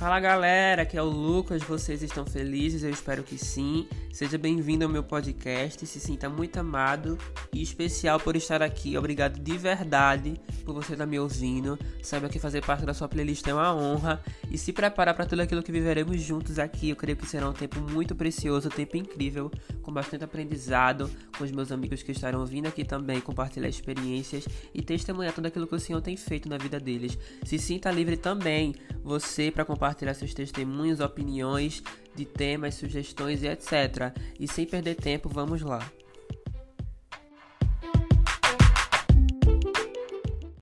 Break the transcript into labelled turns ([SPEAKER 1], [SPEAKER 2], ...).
[SPEAKER 1] Fala galera, aqui é o Lucas, vocês estão felizes? Eu espero que sim. Seja bem-vindo ao meu podcast, se sinta muito amado e especial por estar aqui. Obrigado de verdade por você estar me ouvindo. Saiba que fazer parte da sua playlist é uma honra e se prepara para tudo aquilo que viveremos juntos aqui. Eu creio que será um tempo muito precioso, um tempo incrível, com bastante aprendizado, com os meus amigos que estarão vindo aqui também compartilhar experiências e testemunhar tudo aquilo que o Senhor tem feito na vida deles. Se sinta livre também, você, para compartilhar seus testemunhos, opiniões de temas, sugestões e etc. E sem perder tempo, vamos lá.